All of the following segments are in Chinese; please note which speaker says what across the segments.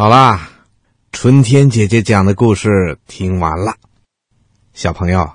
Speaker 1: 好啦，春天姐姐讲的故事听完了。小朋友，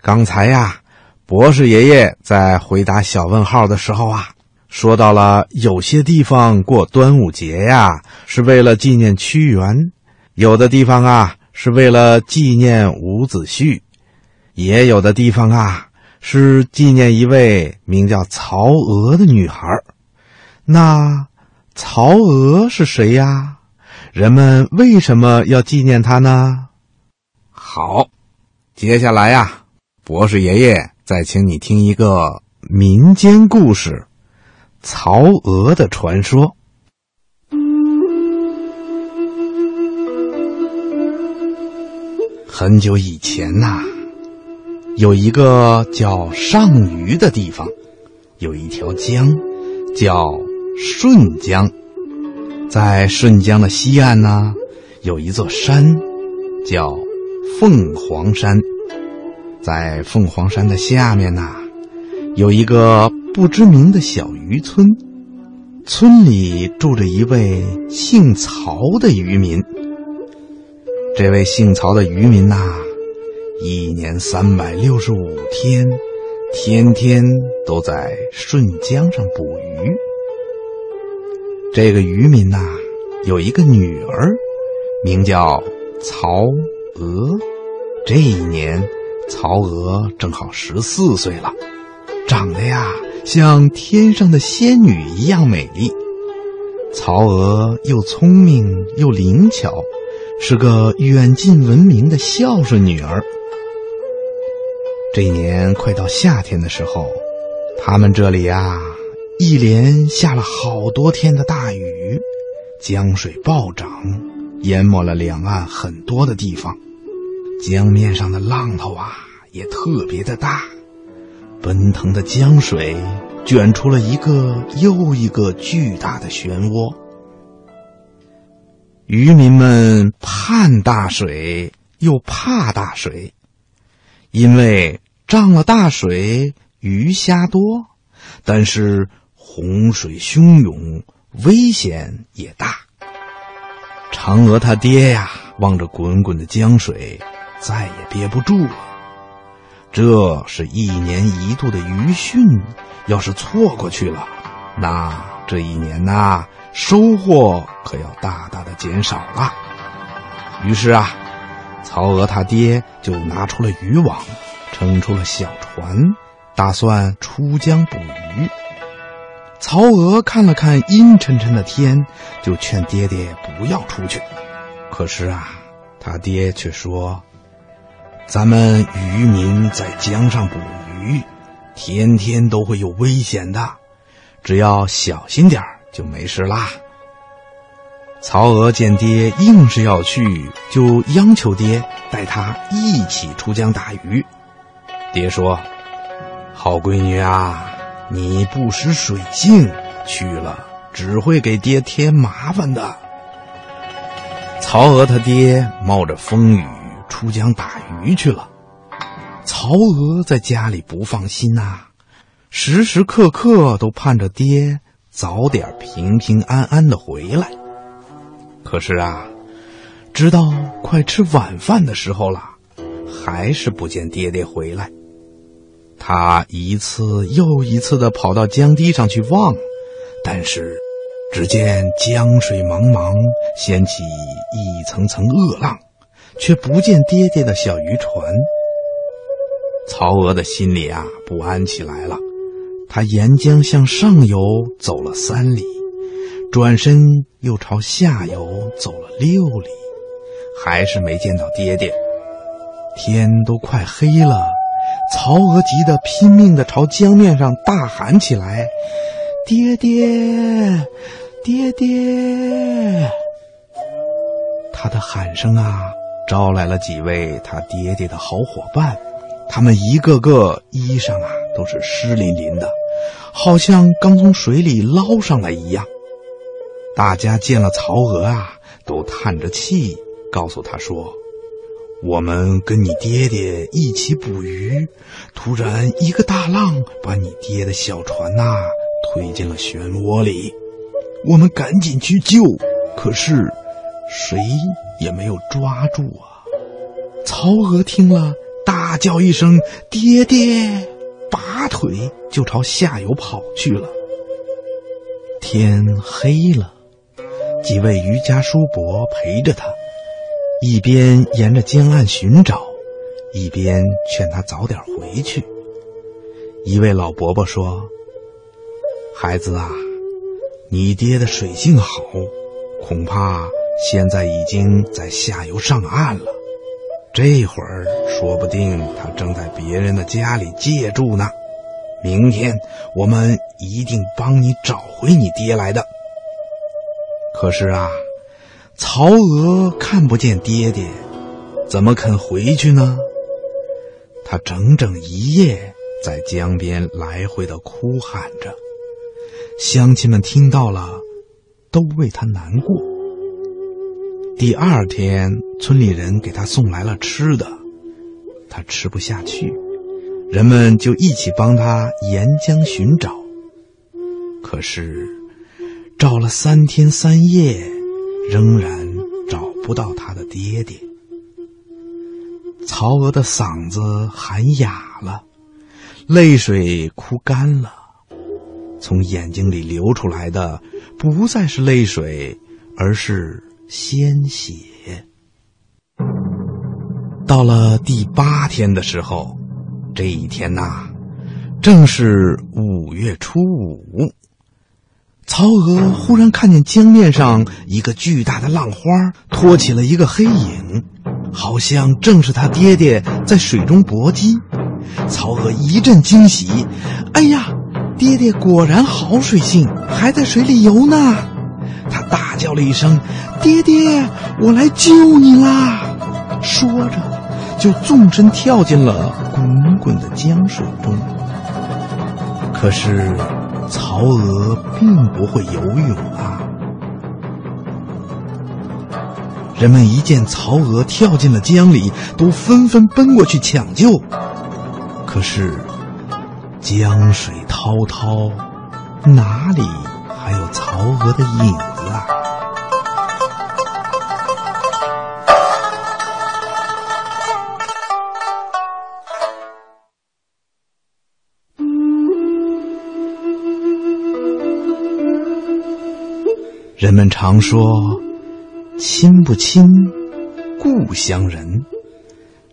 Speaker 1: 刚才呀，博士爷爷在回答小问号的时候啊，说到了有些地方过端午节呀，是为了纪念屈原；有的地方啊，是为了纪念伍子胥；也有的地方啊，是纪念一位名叫曹娥的女孩。那曹娥是谁呀？人们为什么要纪念他呢？好。接下来呀，博士爷爷再请你听一个民间故事《曹娥的传说》。很久以前呐，有一个叫上虞的地方，有一条江，叫顺江。在顺江的西岸呢，有一座山，叫。凤凰山，在凤凰山的下面呐，有一个不知名的小渔村，村里住着一位姓曹的渔民。这位姓曹的渔民呐，一年三百六十五天，天天都在顺江上捕鱼。这个渔民呐，有一个女儿，名叫曹。娥，这一年，曹娥正好十四岁了，长得呀像天上的仙女一样美丽。曹娥又聪明又灵巧，是个远近闻名的孝顺女儿。这一年快到夏天的时候，他们这里啊，一连下了好多天的大雨，江水暴涨，淹没了两岸很多的地方。江面上的浪头啊，也特别的大，奔腾的江水卷出了一个又一个巨大的漩涡。渔民们盼大水，又怕大水，因为涨了大水，鱼虾多；但是洪水汹涌，危险也大。嫦娥他爹呀，望着滚滚的江水。再也憋不住了，这是一年一度的渔汛，要是错过去了，那这一年呐，收获可要大大的减少了。于是啊，曹娥他爹就拿出了渔网，撑出了小船，打算出江捕鱼。曹娥看了看阴沉沉的天，就劝爹爹不要出去。可是啊，他爹却说。咱们渔民在江上捕鱼，天天都会有危险的，只要小心点就没事啦。曹娥见爹硬是要去，就央求爹带他一起出江打鱼。爹说：“好闺女啊，你不识水性，去了只会给爹添麻烦的。”曹娥他爹冒着风雨。出江打鱼去了，曹娥在家里不放心呐，时时刻刻都盼着爹早点平平安安的回来。可是啊，直到快吃晚饭的时候了，还是不见爹爹回来。他一次又一次的跑到江堤上去望，但是只见江水茫茫，掀起一层层恶浪。却不见爹爹的小渔船。曹娥的心里啊不安起来了，他沿江向上游走了三里，转身又朝下游走了六里，还是没见到爹爹。天都快黑了，曹娥急得拼命的朝江面上大喊起来：“爹爹，爹爹！”他的喊声啊！招来了几位他爹爹的好伙伴，他们一个个衣裳啊都是湿淋淋的，好像刚从水里捞上来一样。大家见了曹娥啊，都叹着气，告诉他说：“我们跟你爹爹一起捕鱼，突然一个大浪把你爹的小船呐推进了漩涡里，我们赶紧去救，可是谁也没有抓住啊！曹娥听了，大叫一声：“爹爹！”拔腿就朝下游跑去了。天黑了，几位渔家叔伯陪着他，一边沿着江岸寻找，一边劝他早点回去。一位老伯伯说：“孩子啊，你爹的水性好，恐怕……”现在已经在下游上岸了，这会儿说不定他正在别人的家里借住呢。明天我们一定帮你找回你爹来的。可是啊，曹娥看不见爹爹，怎么肯回去呢？他整整一夜在江边来回的哭喊着，乡亲们听到了，都为他难过。第二天，村里人给他送来了吃的，他吃不下去，人们就一起帮他沿江寻找。可是，找了三天三夜，仍然找不到他的爹爹。曹娥的嗓子喊哑了，泪水哭干了，从眼睛里流出来的不再是泪水，而是。鲜血。到了第八天的时候，这一天呐，正是五月初五。曹娥忽然看见江面上一个巨大的浪花托起了一个黑影，好像正是他爹爹在水中搏击。曹娥一阵惊喜：“哎呀，爹爹果然好水性，还在水里游呢！”他大叫了一声。爹爹，我来救你啦！说着，就纵身跳进了滚滚的江水中。可是，曹娥并不会游泳啊！人们一见曹娥跳进了江里，都纷纷奔过去抢救。可是，江水滔滔，哪里还有曹娥的影子人们常说：“亲不亲，故乡人。”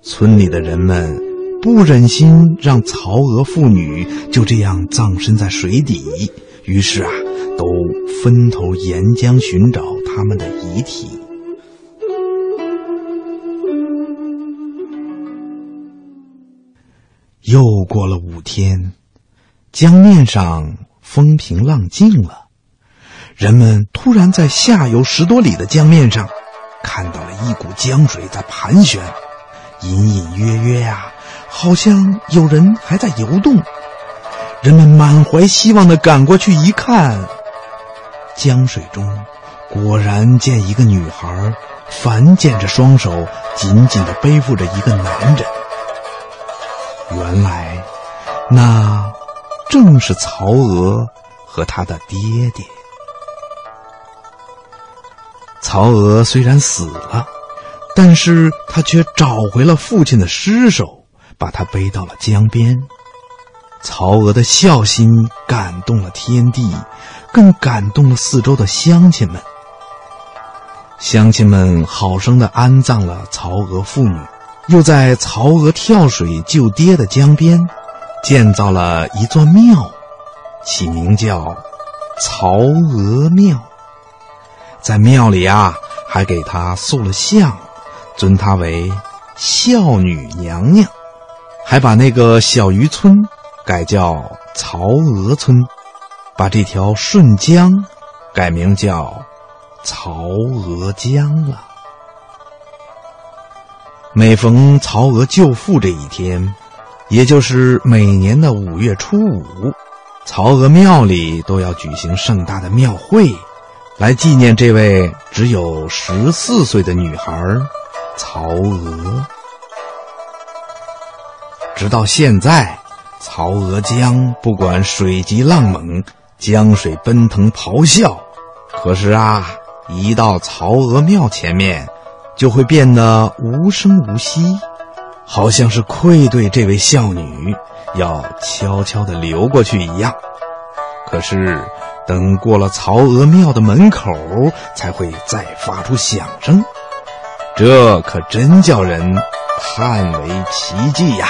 Speaker 1: 村里的人们不忍心让曹娥父女就这样葬身在水底，于是啊，都分头沿江寻找他们的遗体。又过了五天，江面上风平浪静了。人们突然在下游十多里的江面上，看到了一股江水在盘旋，隐隐约约呀，好像有人还在游动。人们满怀希望的赶过去一看，江水中果然见一个女孩，反剪着双手，紧紧的背负着一个男人。原来，那正是曹娥和他的爹爹。曹娥虽然死了，但是他却找回了父亲的尸首，把他背到了江边。曹娥的孝心感动了天地，更感动了四周的乡亲们。乡亲们好生的安葬了曹娥父女，又在曹娥跳水救爹的江边，建造了一座庙，起名叫曹娥庙。在庙里啊，还给她塑了像，尊她为孝女娘娘，还把那个小渔村改叫曹娥村，把这条顺江改名叫曹娥江了。每逢曹娥救父这一天，也就是每年的五月初五，曹娥庙里都要举行盛大的庙会。来纪念这位只有十四岁的女孩曹娥。直到现在，曹娥江不管水急浪猛，江水奔腾咆哮，可是啊，一到曹娥庙前面，就会变得无声无息，好像是愧对这位孝女，要悄悄地流过去一样。可是，等过了曹娥庙的门口，才会再发出响声。这可真叫人叹为奇迹呀！